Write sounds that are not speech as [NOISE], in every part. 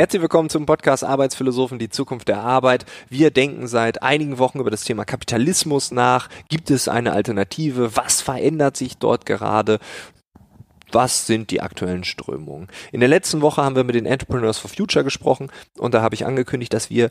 Herzlich willkommen zum Podcast Arbeitsphilosophen, die Zukunft der Arbeit. Wir denken seit einigen Wochen über das Thema Kapitalismus nach. Gibt es eine Alternative? Was verändert sich dort gerade? was sind die aktuellen Strömungen. In der letzten Woche haben wir mit den Entrepreneurs for Future gesprochen und da habe ich angekündigt, dass wir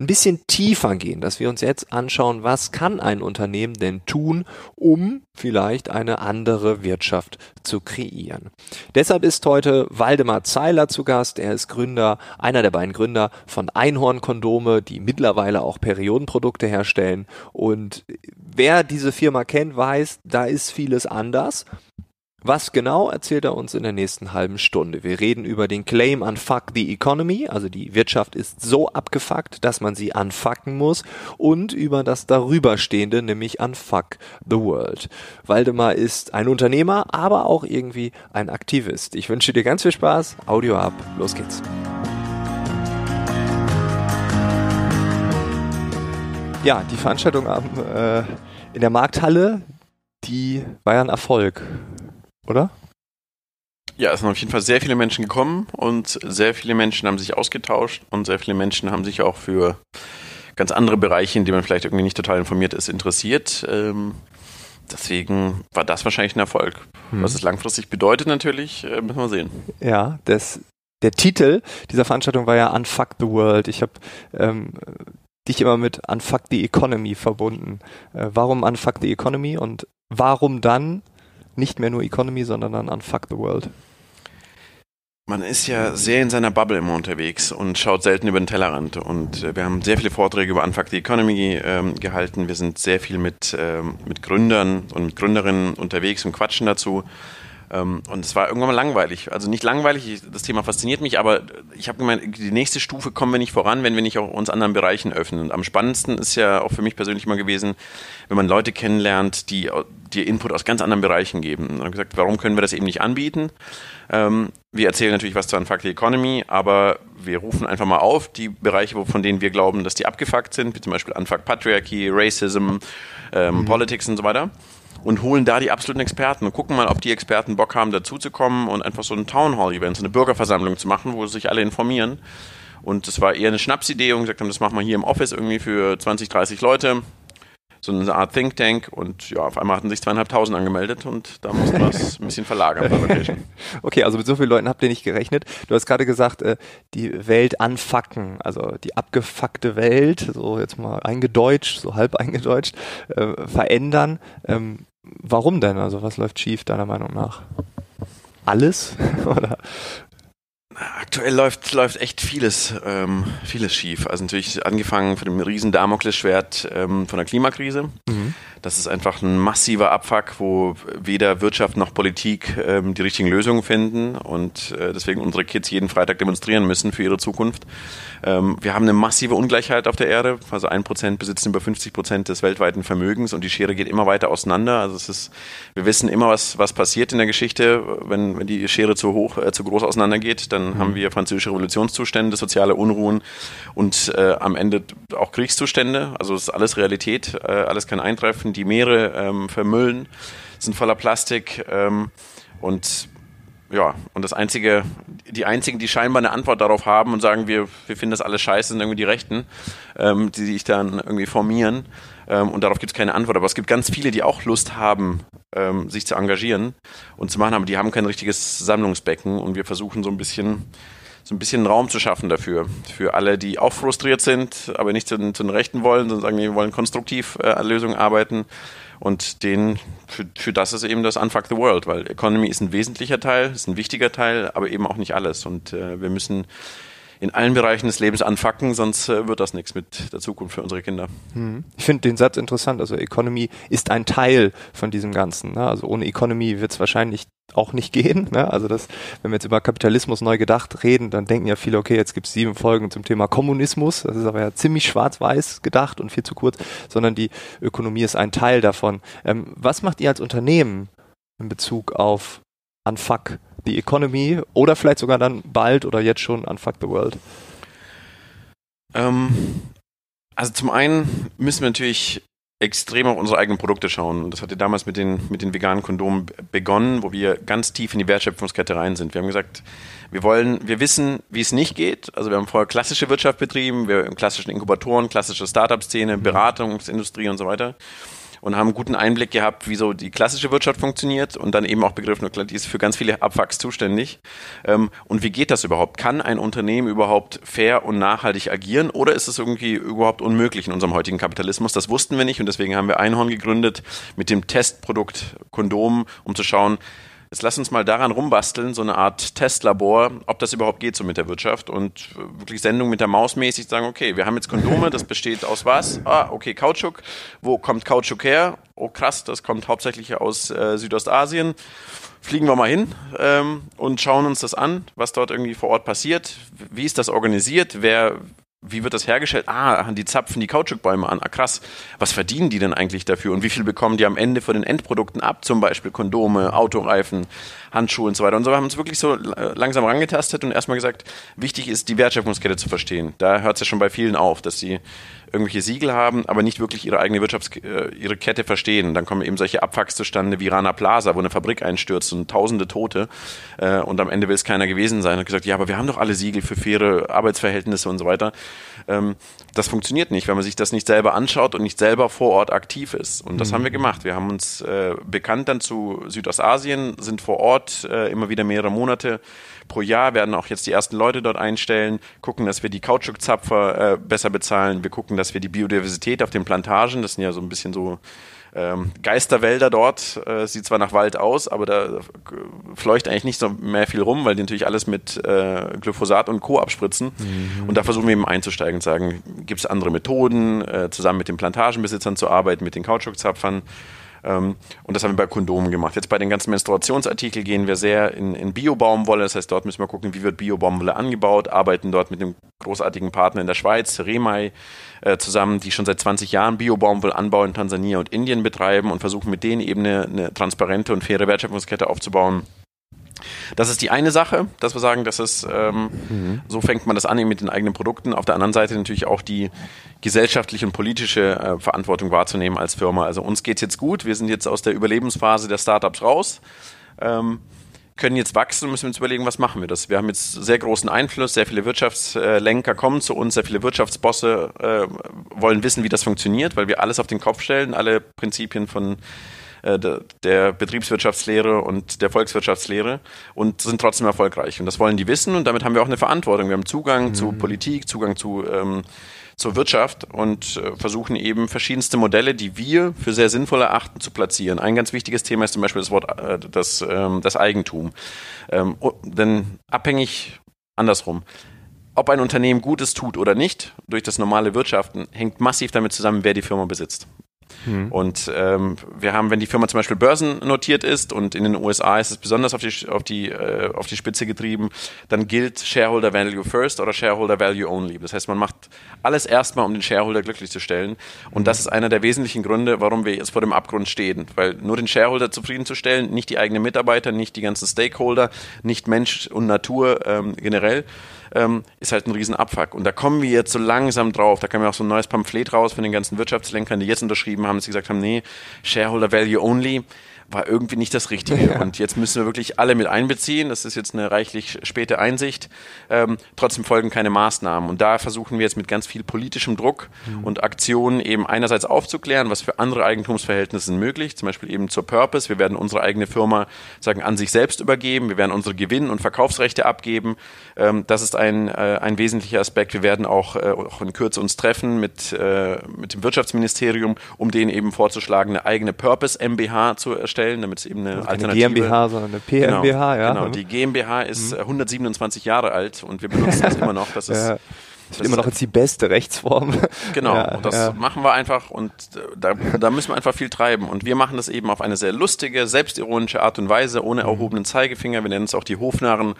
ein bisschen tiefer gehen, dass wir uns jetzt anschauen, was kann ein Unternehmen denn tun, um vielleicht eine andere Wirtschaft zu kreieren. Deshalb ist heute Waldemar Zeiler zu Gast. Er ist Gründer, einer der beiden Gründer von Einhorn Kondome, die mittlerweile auch Periodenprodukte herstellen. Und wer diese Firma kennt, weiß, da ist vieles anders. Was genau erzählt er uns in der nächsten halben Stunde? Wir reden über den Claim Unfuck the Economy, also die Wirtschaft ist so abgefuckt, dass man sie unfucken muss und über das darüberstehende, nämlich Unfuck the World. Waldemar ist ein Unternehmer, aber auch irgendwie ein Aktivist. Ich wünsche dir ganz viel Spaß. Audio ab. Los geht's. Ja, die Veranstaltung am, äh, in der Markthalle, die war ja ein Erfolg oder? Ja, es sind auf jeden Fall sehr viele Menschen gekommen und sehr viele Menschen haben sich ausgetauscht und sehr viele Menschen haben sich auch für ganz andere Bereiche, in denen man vielleicht irgendwie nicht total informiert ist, interessiert. Ähm, deswegen war das wahrscheinlich ein Erfolg. Hm. Was es langfristig bedeutet natürlich, äh, müssen wir sehen. Ja, das, der Titel dieser Veranstaltung war ja Unfuck the World. Ich habe ähm, dich immer mit Unfuck the Economy verbunden. Äh, warum Unfuck the Economy und warum dann nicht mehr nur Economy, sondern dann an Fuck the World. Man ist ja sehr in seiner Bubble immer unterwegs und schaut selten über den Tellerrand. Und äh, wir haben sehr viele Vorträge über Unfuck the Economy ähm, gehalten. Wir sind sehr viel mit, ähm, mit Gründern und mit Gründerinnen unterwegs und quatschen dazu. Ähm, und es war irgendwann mal langweilig. Also nicht langweilig, das Thema fasziniert mich, aber ich habe gemeint, die nächste Stufe kommen wir nicht voran, wenn wir nicht auch uns anderen Bereichen öffnen. Und am spannendsten ist ja auch für mich persönlich immer gewesen, wenn man Leute kennenlernt, die dir Input aus ganz anderen Bereichen geben. Und habe gesagt, warum können wir das eben nicht anbieten? Ähm, wir erzählen natürlich was zu Unfuck the Economy, aber wir rufen einfach mal auf, die Bereiche, von denen wir glauben, dass die abgefuckt sind, wie zum Beispiel Unfuck Patriarchy, Racism, ähm, mhm. Politics und so weiter und holen da die absoluten Experten und gucken mal, ob die Experten Bock haben, dazuzukommen und einfach so ein Town Hall Event, so eine Bürgerversammlung zu machen, wo sich alle informieren. Und das war eher eine Schnapsidee und gesagt haben, das machen wir hier im Office irgendwie für 20, 30 Leute. So eine Art Think Tank und ja, auf einmal hatten sich zweieinhalbtausend angemeldet und da mussten wir es ein bisschen verlagern. [LAUGHS] okay, also mit so vielen Leuten habt ihr nicht gerechnet. Du hast gerade gesagt, äh, die Welt anfacken, also die abgefuckte Welt, so jetzt mal eingedeutscht, so halb eingedeutscht, äh, verändern. Warum denn? Also was läuft schief deiner Meinung nach? Alles? [LAUGHS] Oder? Aktuell läuft, läuft echt vieles, ähm, vieles schief. Also natürlich angefangen von dem riesen Damoklesschwert ähm, von der Klimakrise. Mhm. Das ist einfach ein massiver Abfuck, wo weder Wirtschaft noch Politik ähm, die richtigen Lösungen finden und äh, deswegen unsere Kids jeden Freitag demonstrieren müssen für ihre Zukunft. Ähm, wir haben eine massive Ungleichheit auf der Erde. Also ein Prozent besitzen über 50 Prozent des weltweiten Vermögens und die Schere geht immer weiter auseinander. Also es ist, wir wissen immer, was, was passiert in der Geschichte. Wenn, wenn die Schere zu hoch, äh, zu groß auseinandergeht, dann mhm. haben wir französische Revolutionszustände, soziale Unruhen und äh, am Ende auch Kriegszustände. Also es ist alles Realität, äh, alles kann eintreffen die Meere ähm, vermüllen, sind voller Plastik ähm, und ja, und das einzige, die einzigen, die scheinbar eine Antwort darauf haben und sagen, wir, wir finden das alles scheiße, sind irgendwie die Rechten, ähm, die sich dann irgendwie formieren. Ähm, und darauf gibt es keine Antwort. Aber es gibt ganz viele, die auch Lust haben, ähm, sich zu engagieren und zu machen, aber die haben kein richtiges Sammlungsbecken und wir versuchen so ein bisschen so ein bisschen Raum zu schaffen dafür. Für alle, die auch frustriert sind, aber nicht zu, zu den Rechten wollen, sondern sagen, wir wollen konstruktiv äh, an Lösungen arbeiten. Und den, für, für das ist eben das Unfuck the World, weil Economy ist ein wesentlicher Teil, ist ein wichtiger Teil, aber eben auch nicht alles. Und äh, wir müssen in allen Bereichen des Lebens anfacken, sonst äh, wird das nichts mit der Zukunft für unsere Kinder. Hm. Ich finde den Satz interessant. Also Economy ist ein Teil von diesem Ganzen. Ne? Also ohne Economy wird es wahrscheinlich auch nicht gehen. Ne? Also das, wenn wir jetzt über Kapitalismus neu gedacht reden, dann denken ja viele, okay, jetzt gibt es sieben Folgen zum Thema Kommunismus. Das ist aber ja ziemlich schwarz-weiß gedacht und viel zu kurz, sondern die Ökonomie ist ein Teil davon. Ähm, was macht ihr als Unternehmen in Bezug auf Unfuck the Economy oder vielleicht sogar dann bald oder jetzt schon Unfuck the World? Ähm, also zum einen müssen wir natürlich extrem auf unsere eigenen Produkte schauen. Das hatte damals mit den, mit den veganen Kondomen begonnen, wo wir ganz tief in die Wertschöpfungskette rein sind. Wir haben gesagt, wir wollen, wir wissen, wie es nicht geht. Also wir haben vorher klassische Wirtschaft betrieben, wir haben klassischen Inkubatoren, klassische Startup-Szene, mhm. Beratungsindustrie und so weiter und haben einen guten Einblick gehabt, wie so die klassische Wirtschaft funktioniert und dann eben auch begriffen, die ist für ganz viele Abfucks zuständig. Ähm, und wie geht das überhaupt? Kann ein Unternehmen überhaupt fair und nachhaltig agieren oder ist es irgendwie überhaupt unmöglich in unserem heutigen Kapitalismus? Das wussten wir nicht und deswegen haben wir Einhorn gegründet mit dem Testprodukt Kondom, um zu schauen, Jetzt lass uns mal daran rumbasteln, so eine Art Testlabor, ob das überhaupt geht so mit der Wirtschaft und wirklich Sendung mit der Maus mäßig sagen, okay, wir haben jetzt Kondome, das besteht aus was? Ah, okay, Kautschuk. Wo kommt Kautschuk her? Oh krass, das kommt hauptsächlich aus äh, Südostasien. Fliegen wir mal hin ähm, und schauen uns das an, was dort irgendwie vor Ort passiert. Wie ist das organisiert? Wer, wie wird das hergestellt? Ah, die zapfen die Kautschukbäume an. Ah, krass. Was verdienen die denn eigentlich dafür? Und wie viel bekommen die am Ende von den Endprodukten ab? Zum Beispiel Kondome, Autoreifen, Handschuhe und so weiter. Und so haben wir uns wirklich so äh, langsam rangetastet und erstmal gesagt, wichtig ist, die Wertschöpfungskette zu verstehen. Da hört es ja schon bei vielen auf, dass sie irgendwelche Siegel haben, aber nicht wirklich ihre eigene Wirtschafts-, äh, ihre Kette verstehen. Dann kommen eben solche Abfucks zustande wie Rana Plaza, wo eine Fabrik einstürzt und tausende Tote. Äh, und am Ende will es keiner gewesen sein. Und gesagt, ja, aber wir haben doch alle Siegel für faire Arbeitsverhältnisse und so weiter. Ähm, das funktioniert nicht, wenn man sich das nicht selber anschaut und nicht selber vor Ort aktiv ist. Und das mhm. haben wir gemacht. Wir haben uns äh, bekannt dann zu Südostasien, sind vor Ort äh, immer wieder mehrere Monate pro Jahr, werden auch jetzt die ersten Leute dort einstellen, gucken, dass wir die Kautschukzapfer äh, besser bezahlen. Wir gucken, dass wir die Biodiversität auf den Plantagen, das sind ja so ein bisschen so ähm, Geisterwälder dort, äh, sieht zwar nach Wald aus, aber da fleucht eigentlich nicht so mehr viel rum, weil die natürlich alles mit äh, Glyphosat und Co. abspritzen. Mhm. Und da versuchen wir eben einzusteigen und sagen, gibt es andere Methoden, äh, zusammen mit den Plantagenbesitzern zu arbeiten, mit den Kautschukzapfern. Ähm, und das haben wir bei Kondomen gemacht. Jetzt bei den ganzen Menstruationsartikeln gehen wir sehr in, in Bio-Baumwolle. Das heißt, dort müssen wir gucken, wie wird Bio-Baumwolle angebaut, arbeiten dort mit einem großartigen Partner in der Schweiz, Remai, äh, zusammen, die schon seit 20 Jahren Bio-Baumwollanbau in Tansania und Indien betreiben und versuchen mit denen eben eine, eine transparente und faire Wertschöpfungskette aufzubauen das ist die eine Sache, dass wir sagen, dass es ähm, mhm. so fängt man das an mit den eigenen Produkten. Auf der anderen Seite natürlich auch die gesellschaftliche und politische äh, Verantwortung wahrzunehmen als Firma. Also uns geht es jetzt gut, wir sind jetzt aus der Überlebensphase der Startups raus. Ähm, können jetzt wachsen und müssen uns überlegen, was machen wir das. Wir haben jetzt sehr großen Einfluss, sehr viele Wirtschaftslenker kommen zu uns, sehr viele Wirtschaftsbosse äh, wollen wissen, wie das funktioniert, weil wir alles auf den Kopf stellen, alle Prinzipien von äh, der Betriebswirtschaftslehre und der Volkswirtschaftslehre und sind trotzdem erfolgreich. Und das wollen die wissen und damit haben wir auch eine Verantwortung. Wir haben Zugang mhm. zu Politik, Zugang zu ähm, zur Wirtschaft und äh, versuchen eben verschiedenste Modelle, die wir für sehr sinnvoll erachten, zu platzieren. Ein ganz wichtiges Thema ist zum Beispiel das Wort äh, das, ähm, das Eigentum. Ähm, denn abhängig andersrum. Ob ein Unternehmen Gutes tut oder nicht, durch das normale Wirtschaften, hängt massiv damit zusammen, wer die Firma besitzt. Mhm. Und ähm, wir haben, wenn die Firma zum Beispiel börsennotiert ist und in den USA ist es besonders auf die, auf die, äh, auf die Spitze getrieben, dann gilt Shareholder Value First oder Shareholder Value Only. Das heißt, man macht alles erstmal, um den Shareholder glücklich zu stellen. Und mhm. das ist einer der wesentlichen Gründe, warum wir jetzt vor dem Abgrund stehen. Weil nur den Shareholder zufriedenzustellen, nicht die eigenen Mitarbeiter, nicht die ganzen Stakeholder, nicht Mensch und Natur ähm, generell, ähm, ist halt ein Riesenabfuck. Und da kommen wir jetzt so langsam drauf. Da kam ja auch so ein neues Pamphlet raus von den ganzen Wirtschaftslenkern, die jetzt unterschrieben haben, dass sie gesagt haben, nee, Shareholder Value Only war irgendwie nicht das Richtige. Und jetzt müssen wir wirklich alle mit einbeziehen. Das ist jetzt eine reichlich späte Einsicht. Ähm, trotzdem folgen keine Maßnahmen. Und da versuchen wir jetzt mit ganz viel politischem Druck mhm. und Aktionen eben einerseits aufzuklären, was für andere Eigentumsverhältnisse möglich, zum Beispiel eben zur Purpose. Wir werden unsere eigene Firma sagen an sich selbst übergeben. Wir werden unsere Gewinn- und Verkaufsrechte abgeben. Ähm, das ist ein, äh, ein wesentlicher Aspekt. Wir werden auch, äh, auch in Kürze uns treffen mit, äh, mit dem Wirtschaftsministerium, um denen eben vorzuschlagen, eine eigene Purpose MBH zu erstellen stellen, damit es eben eine also Alternative... Eine GmbH, sondern eine PMBH, genau, ja. Genau, die GmbH ist mhm. 127 Jahre alt und wir benutzen das [LAUGHS] immer noch. Das ist... Ja. Das ist immer noch jetzt die beste Rechtsform. [LAUGHS] Genau, ja, und das ja. machen wir einfach und äh, da, da müssen wir einfach viel treiben. Und wir machen das eben auf eine sehr lustige, selbstironische Art und Weise, ohne mhm. erhobenen Zeigefinger. Wir nennen es auch die Hofnarren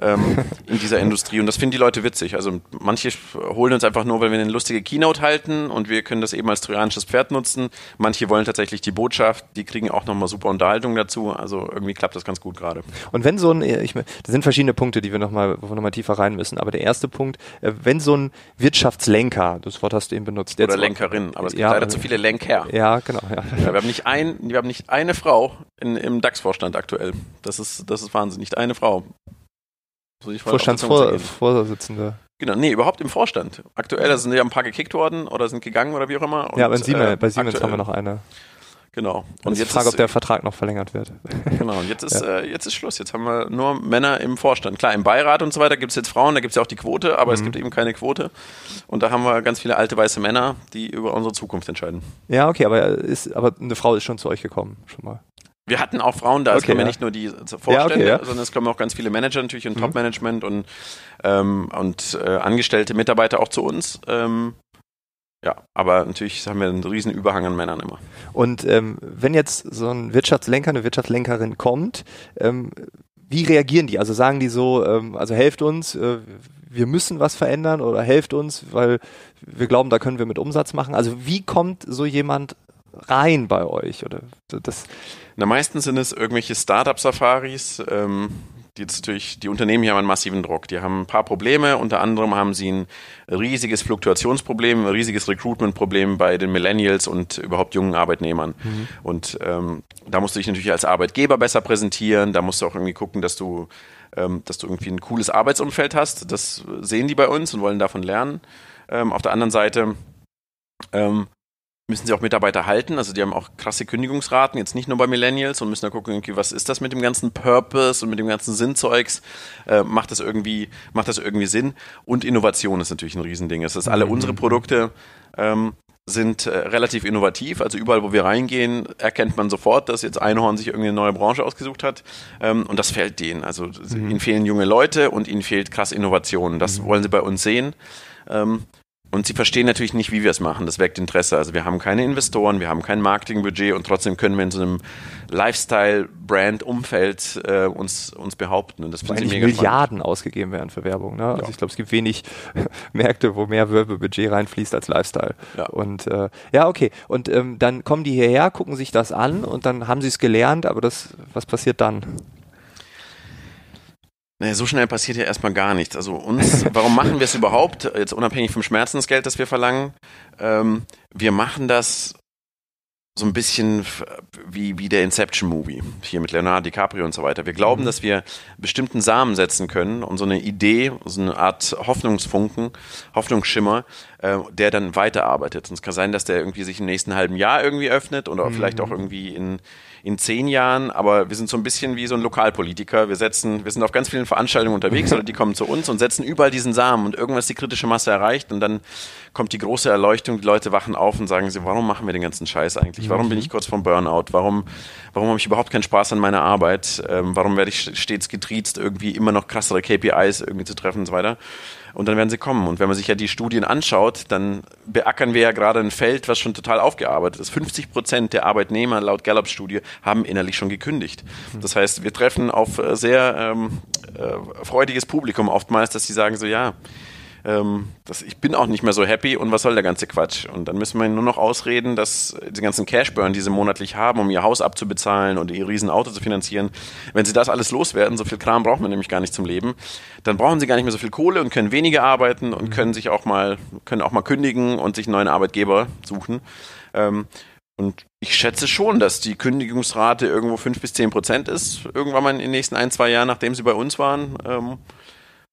ähm, in dieser Industrie. Und das finden die Leute witzig. Also manche holen uns einfach nur, weil wir eine lustige Keynote halten und wir können das eben als trojanisches Pferd nutzen. Manche wollen tatsächlich die Botschaft, die kriegen auch nochmal super Unterhaltung dazu. Also irgendwie klappt das ganz gut gerade. Und wenn so ein, ich, das sind verschiedene Punkte, die wir nochmal, wo wir nochmal tiefer rein müssen. Aber der erste Punkt, äh, wenn so ein Wirtschaftslenker, das Wort hast du eben benutzt. Oder Lenkerin, aber es gibt ja, leider zu viele Lenker. Ja, genau. Ja. Ja, wir haben nicht ein, wir haben nicht eine Frau in, im DAX-Vorstand aktuell. Das ist, das ist Wahnsinn. Nicht eine Frau. Vorstandsvorsitzende. Genau, nee, überhaupt im Vorstand. Aktuell sind ja ein paar gekickt worden oder sind gegangen oder wie auch immer. Und, ja, aber Siemens, äh, bei Siemens aktuell. haben wir noch eine. Genau. Und, und jetzt Frage, ob der Vertrag noch verlängert wird. [LAUGHS] Genau, und jetzt ist, ja. äh, jetzt ist Schluss. Jetzt haben wir nur Männer im Vorstand. Klar, im Beirat und so weiter gibt es jetzt Frauen, da gibt es ja auch die Quote, aber mhm. es gibt eben keine Quote. Und da haben wir ganz viele alte weiße Männer, die über unsere Zukunft entscheiden. Ja, okay, aber, ist, aber eine Frau ist schon zu euch gekommen, schon mal. Wir hatten auch Frauen da, es kommen ja nicht nur die Vorstände, ja, okay, ja. sondern es kommen auch ganz viele Manager natürlich und mhm. Top-Management und, ähm, und äh, angestellte Mitarbeiter auch zu uns. Ähm, ja, aber natürlich haben wir einen riesen Überhang an Männern immer. Und ähm, wenn jetzt so ein Wirtschaftslenker, eine Wirtschaftslenkerin kommt, ähm, wie reagieren die? Also sagen die so, ähm, also helft uns, äh, wir müssen was verändern oder helft uns, weil wir glauben, da können wir mit Umsatz machen. Also wie kommt so jemand rein bei euch? Oder das? Na, meistens sind es irgendwelche Startup-Safaris. Ähm, die jetzt natürlich, die Unternehmen hier haben einen massiven Druck. Die haben ein paar Probleme. Unter anderem haben sie ein riesiges Fluktuationsproblem, ein riesiges Recruitment-Problem bei den Millennials und überhaupt jungen Arbeitnehmern. Mhm. Und ähm, da musst du dich natürlich als Arbeitgeber besser präsentieren. Da musst du auch irgendwie gucken, dass du, ähm, dass du irgendwie ein cooles Arbeitsumfeld hast. Das sehen die bei uns und wollen davon lernen. Ähm, auf der anderen Seite ähm, müssen sie auch Mitarbeiter halten. Also die haben auch krasse Kündigungsraten, jetzt nicht nur bei Millennials und müssen da gucken, okay, was ist das mit dem ganzen Purpose und mit dem ganzen Sinnzeugs? Äh, macht das irgendwie, macht das irgendwie Sinn? Und Innovation ist natürlich ein Riesending. Es ist alle mhm. unsere Produkte ähm, sind äh, relativ innovativ. Also überall, wo wir reingehen, erkennt man sofort, dass jetzt Einhorn sich irgendeine neue Branche ausgesucht hat. Ähm, und das fällt denen. Also mhm. ihnen fehlen junge Leute und ihnen fehlt krass Innovation. Das mhm. wollen sie bei uns sehen. Ähm, und sie verstehen natürlich nicht, wie wir es machen. Das weckt Interesse. Also wir haben keine Investoren, wir haben kein Marketingbudget und trotzdem können wir in so einem Lifestyle-Brand-Umfeld äh, uns, uns behaupten. Und das finden sie mega Milliarden spannend. ausgegeben werden für Werbung. Ne? Also ja. ich glaube, es gibt wenig [LAUGHS] Märkte, wo mehr Werbebudget reinfließt als Lifestyle. Ja. Und äh, ja, okay. Und ähm, dann kommen die hierher, gucken sich das an und dann haben sie es gelernt, aber das, was passiert dann? Naja, so schnell passiert ja erstmal gar nichts. Also uns, [LAUGHS] warum machen wir es überhaupt? Jetzt unabhängig vom Schmerzensgeld, das wir verlangen. Ähm, wir machen das so ein bisschen wie, wie der Inception-Movie, hier mit Leonardo DiCaprio und so weiter. Wir glauben, mhm. dass wir bestimmten Samen setzen können und so eine Idee, so eine Art Hoffnungsfunken, Hoffnungsschimmer, äh, der dann weiterarbeitet. Und es kann sein, dass der irgendwie sich im nächsten halben Jahr irgendwie öffnet oder mhm. vielleicht auch irgendwie in in zehn Jahren, aber wir sind so ein bisschen wie so ein Lokalpolitiker. Wir setzen, wir sind auf ganz vielen Veranstaltungen unterwegs [LAUGHS] oder die kommen zu uns und setzen überall diesen Samen und irgendwas die kritische Masse erreicht und dann kommt die große Erleuchtung, die Leute wachen auf und sagen sie, warum machen wir den ganzen Scheiß eigentlich? Warum bin ich kurz vom Burnout? Warum, warum habe ich überhaupt keinen Spaß an meiner Arbeit? Ähm, warum werde ich stets getriezt, irgendwie immer noch krassere KPIs irgendwie zu treffen und so weiter? Und dann werden sie kommen. Und wenn man sich ja die Studien anschaut, dann beackern wir ja gerade ein Feld, was schon total aufgearbeitet ist. 50 Prozent der Arbeitnehmer laut Gallup-Studie haben innerlich schon gekündigt. Das heißt, wir treffen auf äh, sehr ähm, äh, freudiges Publikum oftmals, dass sie sagen so, ja, ähm, das, ich bin auch nicht mehr so happy und was soll der ganze Quatsch? Und dann müssen wir nur noch ausreden, dass die ganzen Cashburn, die sie monatlich haben, um ihr Haus abzubezahlen und ihr Riesenauto zu finanzieren, wenn sie das alles loswerden, so viel Kram braucht man nämlich gar nicht zum Leben, dann brauchen sie gar nicht mehr so viel Kohle und können weniger arbeiten und mhm. können sich auch mal, können auch mal kündigen und sich einen neuen Arbeitgeber suchen. Ähm, und ich schätze schon, dass die Kündigungsrate irgendwo fünf bis zehn Prozent ist, irgendwann mal in den nächsten ein, zwei Jahren, nachdem sie bei uns waren. Ähm,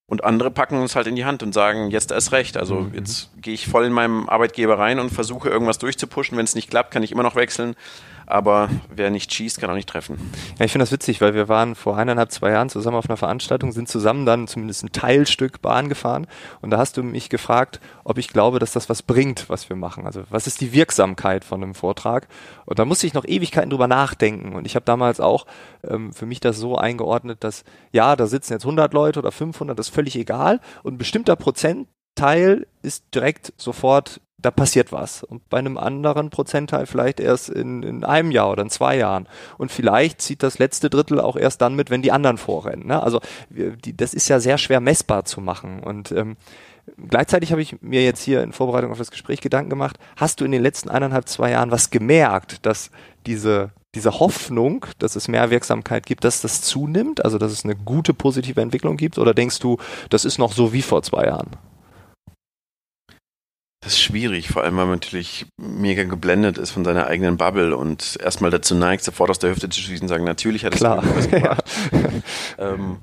und andere packen uns halt in die Hand und sagen, jetzt erst recht. Also mhm. jetzt gehe ich voll in meinem Arbeitgeber rein und versuche irgendwas durchzupushen. Wenn es nicht klappt, kann ich immer noch wechseln aber wer nicht schießt, kann auch nicht treffen. Ja, ich finde das witzig, weil wir waren vor eineinhalb, zwei Jahren zusammen auf einer Veranstaltung, sind zusammen dann zumindest ein Teilstück Bahn gefahren und da hast du mich gefragt, ob ich glaube, dass das was bringt, was wir machen. Also was ist die Wirksamkeit von einem Vortrag? Und da musste ich noch Ewigkeiten drüber nachdenken und ich habe damals auch ähm, für mich das so eingeordnet, dass ja, da sitzen jetzt 100 Leute oder 500, das ist völlig egal und ein bestimmter Prozent Teil ist direkt sofort, da passiert was. Und bei einem anderen Prozentteil vielleicht erst in, in einem Jahr oder in zwei Jahren. Und vielleicht zieht das letzte Drittel auch erst dann mit, wenn die anderen vorrennen. Ne? Also die, das ist ja sehr schwer messbar zu machen. Und ähm, gleichzeitig habe ich mir jetzt hier in Vorbereitung auf das Gespräch Gedanken gemacht, hast du in den letzten eineinhalb, zwei Jahren was gemerkt, dass diese diese Hoffnung, dass es mehr Wirksamkeit gibt, dass das zunimmt, also dass es eine gute positive Entwicklung gibt, oder denkst du, das ist noch so wie vor zwei Jahren? Das ist schwierig, vor allem weil man natürlich mega geblendet ist von seiner eigenen Bubble und erstmal dazu neigt, sofort aus der Hüfte zu schießen und sagen, natürlich hat es was [LAUGHS] gebracht. ja. ähm,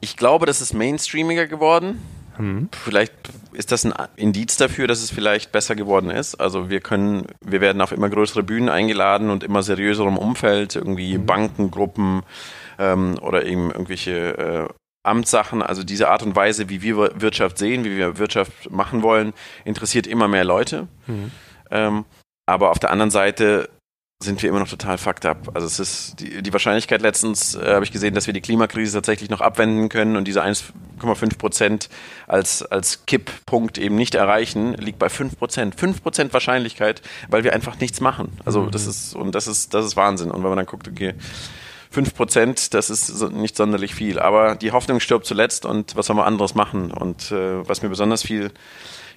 ich glaube, das ist mainstreamiger geworden. Mhm. Vielleicht ist das ein Indiz dafür, dass es vielleicht besser geworden ist. Also wir können, wir werden auf immer größere Bühnen eingeladen und immer seriöserem Umfeld, irgendwie mhm. Bankengruppen ähm, oder eben irgendwelche äh, Amtssachen, also diese Art und Weise, wie wir Wirtschaft sehen, wie wir Wirtschaft machen wollen, interessiert immer mehr Leute. Mhm. Ähm, aber auf der anderen Seite sind wir immer noch total fucked up. Also es ist die, die Wahrscheinlichkeit letztens äh, habe ich gesehen, dass wir die Klimakrise tatsächlich noch abwenden können und diese 1,5 Prozent als, als Kipppunkt eben nicht erreichen, liegt bei 5 Prozent. 5 Prozent Wahrscheinlichkeit, weil wir einfach nichts machen. Also mhm. das ist, und das ist, das ist Wahnsinn. Und wenn man dann guckt, okay, 5 Prozent, das ist nicht sonderlich viel. Aber die Hoffnung stirbt zuletzt und was soll man anderes machen? Und äh, was mir besonders viel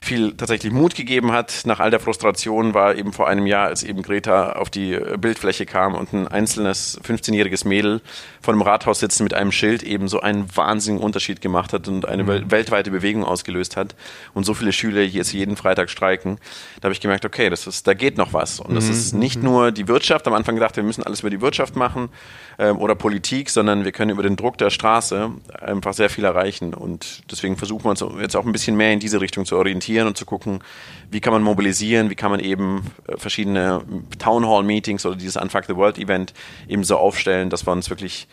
viel tatsächlich Mut gegeben hat. Nach all der Frustration war eben vor einem Jahr, als eben Greta auf die Bildfläche kam und ein einzelnes 15-jähriges Mädel vor einem Rathaus sitzen mit einem Schild eben so einen wahnsinnigen Unterschied gemacht hat und eine mhm. weltweite Bewegung ausgelöst hat und so viele Schüler jetzt jeden Freitag streiken. Da habe ich gemerkt, okay, das ist, da geht noch was. Und das mhm. ist nicht nur die Wirtschaft. Am Anfang gedacht, wir müssen alles über die Wirtschaft machen ähm, oder Politik, sondern wir können über den Druck der Straße einfach sehr viel erreichen. Und deswegen versuchen wir uns jetzt auch ein bisschen mehr in diese Richtung zu orientieren und zu gucken, wie kann man mobilisieren, wie kann man eben äh, verschiedene Town Hall Meetings oder dieses Unfuck the World Event eben so aufstellen, dass wir uns wirklich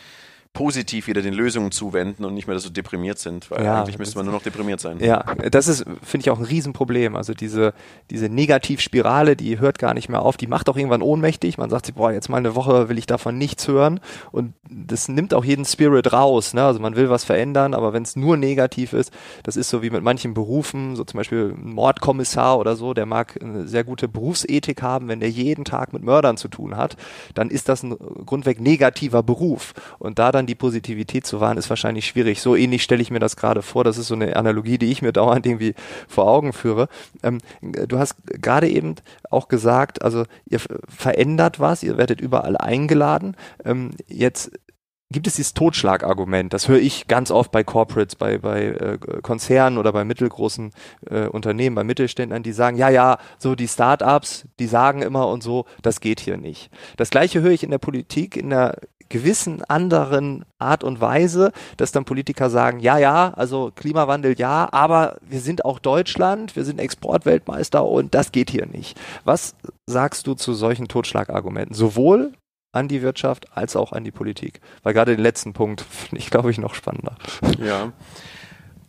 positiv wieder den Lösungen zuwenden und nicht mehr so deprimiert sind, weil ja, eigentlich müsste man nur noch deprimiert sein. Ja, das ist, finde ich, auch ein Riesenproblem. Also diese, diese Negativspirale, die hört gar nicht mehr auf, die macht auch irgendwann ohnmächtig. Man sagt sich, boah, jetzt mal eine Woche will ich davon nichts hören und das nimmt auch jeden Spirit raus. Ne? Also man will was verändern, aber wenn es nur negativ ist, das ist so wie mit manchen Berufen, so zum Beispiel ein Mordkommissar oder so, der mag eine sehr gute Berufsethik haben, wenn der jeden Tag mit Mördern zu tun hat, dann ist das ein grundweg negativer Beruf. Und da dann die Positivität zu wahren, ist wahrscheinlich schwierig. So ähnlich stelle ich mir das gerade vor. Das ist so eine Analogie, die ich mir dauernd irgendwie vor Augen führe. Ähm, du hast gerade eben auch gesagt, also ihr verändert was, ihr werdet überall eingeladen. Ähm, jetzt gibt es dieses Totschlagargument. Das höre ich ganz oft bei Corporates, bei, bei äh, Konzernen oder bei mittelgroßen äh, Unternehmen, bei Mittelständlern, die sagen, ja, ja, so die Startups, die sagen immer und so, das geht hier nicht. Das gleiche höre ich in der Politik, in der gewissen anderen Art und Weise, dass dann Politiker sagen, ja, ja, also Klimawandel ja, aber wir sind auch Deutschland, wir sind Exportweltmeister und das geht hier nicht. Was sagst du zu solchen Totschlagargumenten? Sowohl an die Wirtschaft als auch an die Politik. Weil gerade den letzten Punkt [LAUGHS] finde ich, glaube ich, noch spannender. Ja.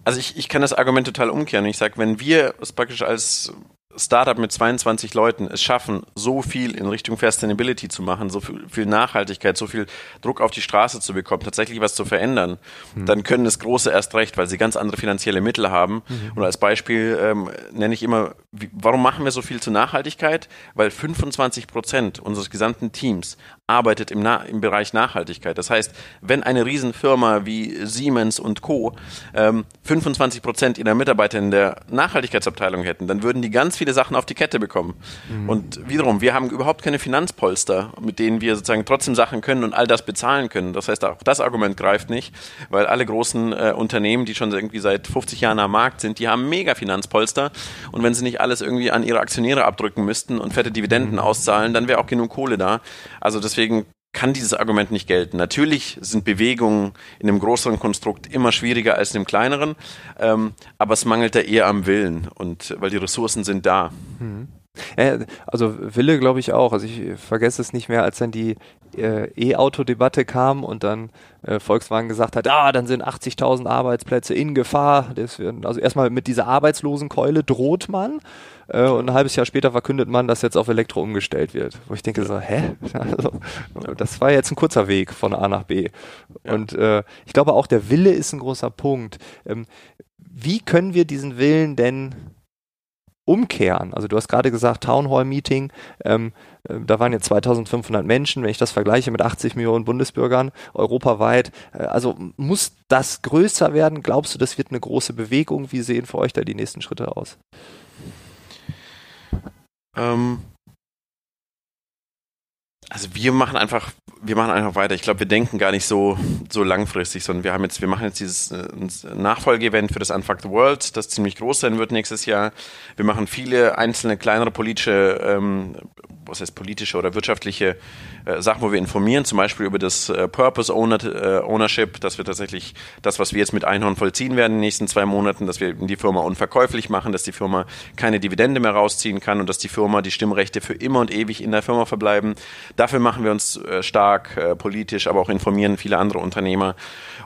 Also ich, ich kann das Argument total umkehren. Ich sage, wenn wir es praktisch als Startup mit 22 Leuten es schaffen, so viel in Richtung Sustainability zu machen, so viel, Nachhaltigkeit, so viel Druck auf die Straße zu bekommen, tatsächlich was zu verändern, mhm. dann können es Große erst recht, weil sie ganz andere finanzielle Mittel haben. Mhm. Und als Beispiel ähm, nenne ich immer, wie, warum machen wir so viel zur Nachhaltigkeit? Weil 25 Prozent unseres gesamten Teams arbeitet im, Na im Bereich Nachhaltigkeit. Das heißt, wenn eine Riesenfirma wie Siemens und Co. Ähm, 25 Prozent ihrer Mitarbeiter in der Nachhaltigkeitsabteilung hätten, dann würden die ganz viele Sachen auf die Kette bekommen. Mhm. Und wiederum, wir haben überhaupt keine Finanzpolster, mit denen wir sozusagen trotzdem Sachen können und all das bezahlen können. Das heißt, auch das Argument greift nicht, weil alle großen äh, Unternehmen, die schon irgendwie seit 50 Jahren am Markt sind, die haben mega Finanzpolster. Und wenn sie nicht alles irgendwie an ihre Aktionäre abdrücken müssten und fette Dividenden mhm. auszahlen, dann wäre auch genug Kohle da. Also deswegen kann dieses Argument nicht gelten. Natürlich sind Bewegungen in einem größeren Konstrukt immer schwieriger als in einem kleineren, ähm, aber es mangelt da eher am Willen und weil die Ressourcen sind da. Mhm. Ja, also Wille glaube ich auch. Also ich vergesse es nicht mehr, als dann die äh, E-Auto-Debatte kam und dann äh, Volkswagen gesagt hat, ah, dann sind 80.000 Arbeitsplätze in Gefahr. Deswegen, also erstmal mit dieser Arbeitslosenkeule droht man. Äh, und ein halbes Jahr später verkündet man, dass jetzt auf Elektro umgestellt wird. Wo ich denke so, hä? Also, das war jetzt ein kurzer Weg von A nach B. Ja. Und äh, ich glaube auch, der Wille ist ein großer Punkt. Ähm, wie können wir diesen Willen denn umkehren? Also du hast gerade gesagt, Town Hall Meeting, ähm, äh, da waren jetzt 2500 Menschen, wenn ich das vergleiche mit 80 Millionen Bundesbürgern europaweit. Äh, also muss das größer werden? Glaubst du, das wird eine große Bewegung? Wie sehen für euch da die nächsten Schritte aus? Ähm, also wir machen einfach, wir machen einfach weiter. Ich glaube, wir denken gar nicht so, so langfristig, sondern wir haben jetzt, wir machen jetzt dieses äh, Nachfolgeevent für das Unfuck the World, das ziemlich groß sein wird nächstes Jahr. Wir machen viele einzelne kleinere politische ähm, was heißt politische oder wirtschaftliche äh, Sachen, wo wir informieren, zum Beispiel über das äh, Purpose Owner, äh, Ownership, dass wir tatsächlich das, was wir jetzt mit Einhorn vollziehen werden in den nächsten zwei Monaten, dass wir die Firma unverkäuflich machen, dass die Firma keine Dividende mehr rausziehen kann und dass die Firma die Stimmrechte für immer und ewig in der Firma verbleiben. Dafür machen wir uns äh, stark äh, politisch, aber auch informieren viele andere Unternehmer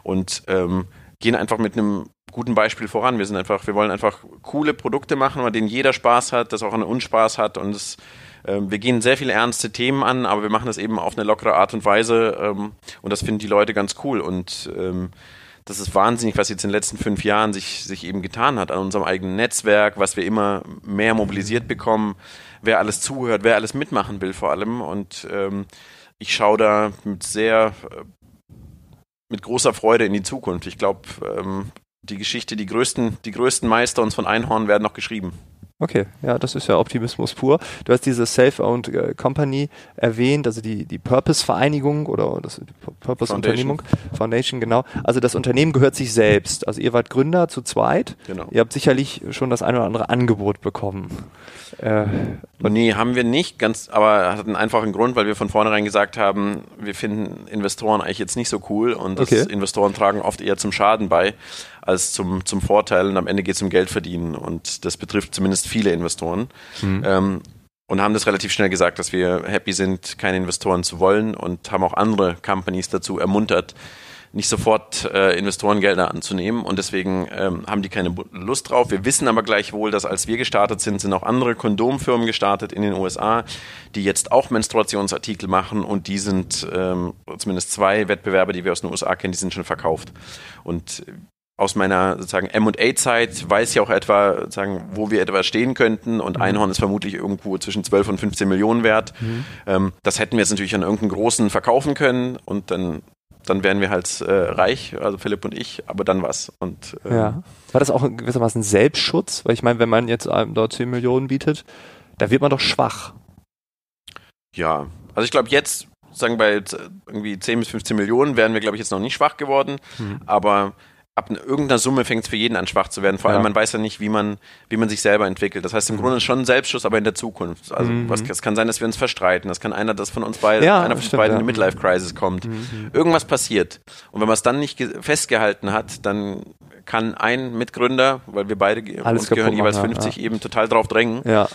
und ähm, gehen einfach mit einem guten Beispiel voran. Wir sind einfach, wir wollen einfach coole Produkte machen, bei denen jeder Spaß hat, das auch einen Unspaß hat und es ähm, wir gehen sehr viele ernste Themen an, aber wir machen das eben auf eine lockere Art und Weise ähm, und das finden die Leute ganz cool und ähm, das ist wahnsinnig, was jetzt in den letzten fünf Jahren sich, sich eben getan hat an unserem eigenen Netzwerk, was wir immer mehr mobilisiert bekommen, wer alles zuhört, wer alles mitmachen will vor allem. Und ähm, ich schaue da mit sehr, äh, mit großer Freude in die Zukunft. Ich glaube, ähm, die Geschichte, die größten, die größten Meister uns von Einhorn werden noch geschrieben. Okay, ja, das ist ja Optimismus pur. Du hast diese Self-Owned äh, Company erwähnt, also die, die Purpose-Vereinigung oder das, Purpose-Unternehmung, Foundation. Foundation, genau. Also das Unternehmen gehört sich selbst. Also ihr wart Gründer zu zweit. Genau. Ihr habt sicherlich schon das ein oder andere Angebot bekommen. Äh, nee, haben wir nicht, ganz, aber hat einen einfachen Grund, weil wir von vornherein gesagt haben, wir finden Investoren eigentlich jetzt nicht so cool und okay. Investoren tragen oft eher zum Schaden bei als zum, zum Vorteil und am Ende geht es um Geld verdienen und das betrifft zumindest viele Investoren. Mhm. Ähm, und haben das relativ schnell gesagt, dass wir happy sind, keine Investoren zu wollen und haben auch andere Companies dazu ermuntert, nicht sofort äh, Investorengelder anzunehmen und deswegen ähm, haben die keine Lust drauf. Wir wissen aber gleichwohl, dass als wir gestartet sind, sind auch andere Kondomfirmen gestartet in den USA, die jetzt auch Menstruationsartikel machen und die sind ähm, zumindest zwei Wettbewerber, die wir aus den USA kennen, die sind schon verkauft. Und aus meiner sozusagen M&A-Zeit weiß ich auch etwa, sozusagen, wo wir etwa stehen könnten und mhm. Einhorn ist vermutlich irgendwo zwischen 12 und 15 Millionen wert. Mhm. Ähm, das hätten wir jetzt natürlich an irgendeinen großen verkaufen können und dann dann wären wir halt äh, reich, also Philipp und ich, aber dann was. Und, ähm, ja. War das auch gewissermaßen Selbstschutz? Weil ich meine, wenn man jetzt einem dort 10 Millionen bietet, da wird man doch schwach. Ja, also ich glaube jetzt, sagen bei irgendwie 10 bis 15 Millionen wären wir, glaube ich, jetzt noch nicht schwach geworden, mhm. aber ab irgendeiner Summe fängt es für jeden an schwach zu werden. Vor allem, man weiß ja nicht, wie man, wie man sich selber entwickelt. Das heißt im mhm. Grunde schon ein Selbstschuss, aber in der Zukunft. Also mhm. was, es kann sein, dass wir uns verstreiten. Das kann einer, dass von uns beiden, ja, einer von uns beiden ja. in eine Midlife-Crisis kommt. Mhm. Irgendwas passiert. Und wenn man es dann nicht festgehalten hat, dann kann ein Mitgründer, weil wir beide Alles uns gehören jeweils 50, ja. eben total drauf drängen, ja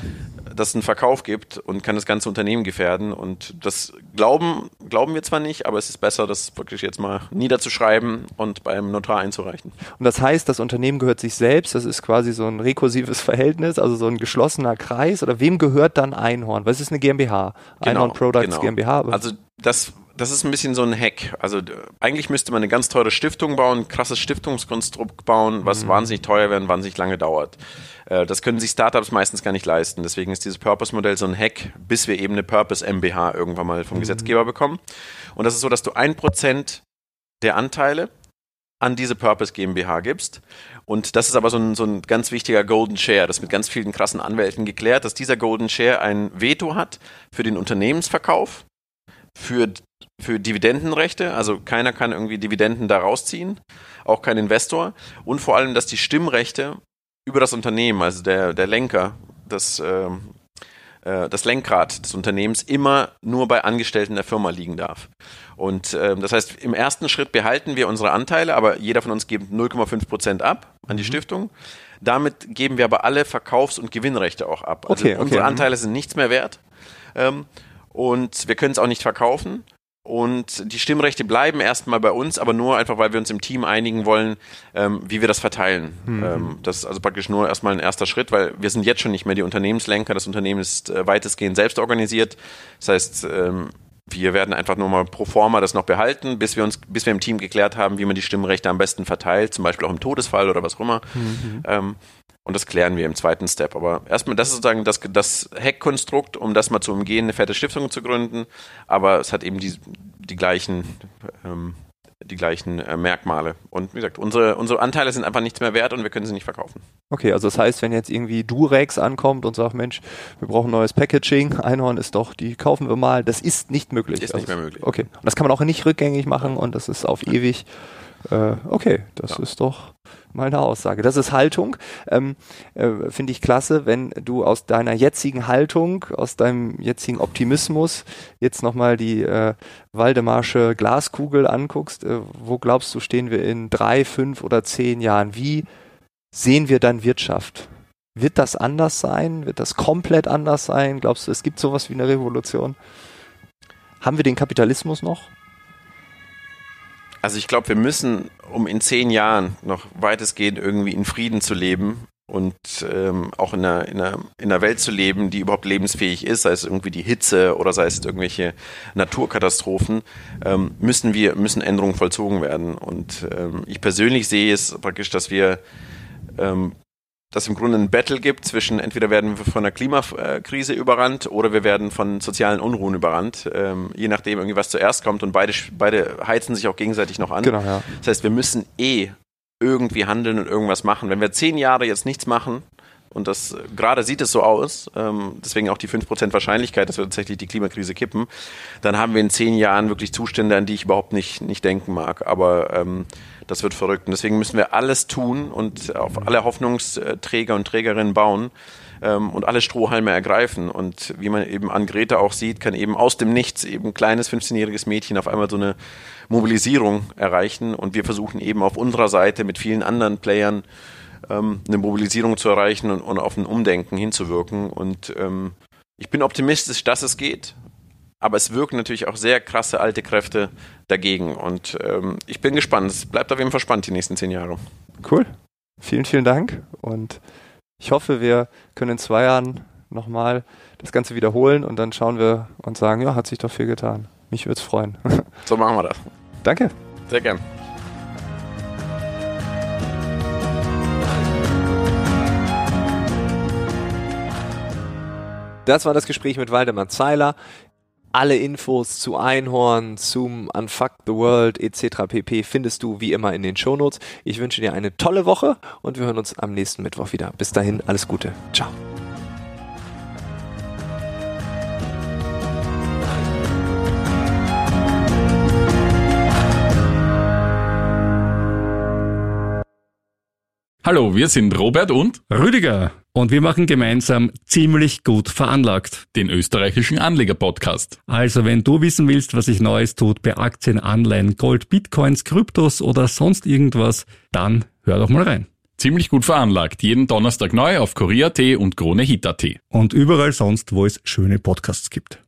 dass es einen Verkauf gibt und kann das ganze Unternehmen gefährden. Und das glauben, glauben wir zwar nicht, aber es ist besser, das wirklich jetzt mal niederzuschreiben und beim Notar einzureichen. Und das heißt, das Unternehmen gehört sich selbst, das ist quasi so ein rekursives Verhältnis, also so ein geschlossener Kreis. Oder wem gehört dann Einhorn? Was ist eine GmbH? Genau, Einhorn Products genau. GmbH. Also das das ist ein bisschen so ein Hack. Also eigentlich müsste man eine ganz teure Stiftung bauen, ein krasses Stiftungskonstrukt bauen, was mhm. wahnsinnig teuer wäre und wahnsinnig lange dauert. Äh, das können sich Startups meistens gar nicht leisten. Deswegen ist dieses Purpose-Modell so ein Hack, bis wir eben eine Purpose MBH irgendwann mal vom mhm. Gesetzgeber bekommen. Und das ist so, dass du ein Prozent der Anteile an diese Purpose GmbH gibst. Und das ist aber so ein, so ein ganz wichtiger Golden Share, das mit ganz vielen krassen Anwälten geklärt, dass dieser Golden Share ein Veto hat für den Unternehmensverkauf, für, für Dividendenrechte, also keiner kann irgendwie Dividenden da rausziehen, auch kein Investor und vor allem, dass die Stimmrechte über das Unternehmen, also der, der Lenker, das, äh, äh, das Lenkrad des Unternehmens immer nur bei Angestellten der Firma liegen darf. Und äh, das heißt, im ersten Schritt behalten wir unsere Anteile, aber jeder von uns gibt 0,5 Prozent ab an die mhm. Stiftung. Damit geben wir aber alle Verkaufs- und Gewinnrechte auch ab. Also okay, unsere mhm. Anteile sind nichts mehr wert. Ähm, und wir können es auch nicht verkaufen. Und die Stimmrechte bleiben erstmal bei uns, aber nur einfach, weil wir uns im Team einigen wollen, ähm, wie wir das verteilen. Mhm. Ähm, das ist also praktisch nur erstmal ein erster Schritt, weil wir sind jetzt schon nicht mehr die Unternehmenslenker. Das Unternehmen ist äh, weitestgehend selbst organisiert. Das heißt, ähm, wir werden einfach nur mal pro forma das noch behalten, bis wir uns, bis wir im Team geklärt haben, wie man die Stimmrechte am besten verteilt, zum Beispiel auch im Todesfall oder was auch immer. Mhm. Und das klären wir im zweiten Step. Aber erstmal, das ist sozusagen das, das Hack-Konstrukt, um das mal zu umgehen, eine fette Stiftung zu gründen. Aber es hat eben die, die gleichen ähm, die gleichen äh, Merkmale. Und wie gesagt, unsere, unsere Anteile sind einfach nichts mehr wert und wir können sie nicht verkaufen. Okay, also das heißt, wenn jetzt irgendwie Durex ankommt und sagt, Mensch, wir brauchen neues Packaging, [LAUGHS] Einhorn ist doch, die kaufen wir mal, das ist nicht möglich. Ist nicht mehr möglich. Okay, und das kann man auch nicht rückgängig machen und das ist auf ewig. Äh, okay, das ja. ist doch mal eine Aussage. Das ist Haltung. Ähm, äh, Finde ich klasse, wenn du aus deiner jetzigen Haltung, aus deinem jetzigen Optimismus jetzt nochmal die äh, Waldemarsche Glaskugel anguckst. Äh, wo glaubst du, stehen wir in drei, fünf oder zehn Jahren? Wie sehen wir dann Wirtschaft? Wird das anders sein? Wird das komplett anders sein? Glaubst du, es gibt sowas wie eine Revolution? Haben wir den Kapitalismus noch? Also ich glaube, wir müssen, um in zehn Jahren noch weitestgehend irgendwie in Frieden zu leben und ähm, auch in einer, in, einer, in einer Welt zu leben, die überhaupt lebensfähig ist, sei es irgendwie die Hitze oder sei es irgendwelche Naturkatastrophen, ähm, müssen wir müssen Änderungen vollzogen werden. Und ähm, ich persönlich sehe es praktisch, dass wir ähm, dass im Grunde ein Battle gibt zwischen entweder werden wir von einer Klimakrise überrannt oder wir werden von sozialen Unruhen überrannt, ähm, je nachdem irgendwie was zuerst kommt und beide, beide heizen sich auch gegenseitig noch an. Genau, ja. Das heißt, wir müssen eh irgendwie handeln und irgendwas machen. Wenn wir zehn Jahre jetzt nichts machen, und das gerade sieht es so aus, ähm, deswegen auch die 5% Wahrscheinlichkeit, dass wir tatsächlich die Klimakrise kippen, dann haben wir in zehn Jahren wirklich Zustände, an die ich überhaupt nicht, nicht denken mag. Aber ähm, das wird verrückt. Und deswegen müssen wir alles tun und auf alle Hoffnungsträger und Trägerinnen bauen ähm, und alle Strohhalme ergreifen. Und wie man eben an Greta auch sieht, kann eben aus dem Nichts eben ein kleines 15-jähriges Mädchen auf einmal so eine Mobilisierung erreichen. Und wir versuchen eben auf unserer Seite mit vielen anderen Playern eine Mobilisierung zu erreichen und, und, auf ein Umdenken hinzuwirken. Und ähm, ich bin optimistisch, dass es geht aber es wirken natürlich auch sehr krasse alte Kräfte dagegen. Und ähm, ich bin gespannt. Es bleibt auf jeden Fall spannend die nächsten zehn Jahre. Cool. Vielen, vielen Dank. Und ich hoffe, wir können in zwei Jahren nochmal das Ganze wiederholen und dann schauen wir und sagen, ja, hat sich doch viel getan. Mich würde es freuen. [LAUGHS] So machen wir das. Danke. Sehr gern. Das war das Gespräch mit Waldemar Zeiler. Alle Infos zu Einhorn, zum Unfuck the World etc. pp. findest du wie immer in den Shownotes. Ich wünsche dir eine tolle Woche und wir hören uns am nächsten Mittwoch wieder. Bis dahin, alles Gute. Ciao. Hallo, wir sind Robert und Rüdiger und wir machen gemeinsam ziemlich gut veranlagt. Den österreichischen Anleger-Podcast. Also wenn du wissen willst, was sich Neues tut bei Aktien, Anleihen, Gold, Bitcoins, Kryptos oder sonst irgendwas, dann hör doch mal rein. Ziemlich gut veranlagt. Jeden Donnerstag neu auf Korea.at und KroneHit.at. Und überall sonst, wo es schöne Podcasts gibt.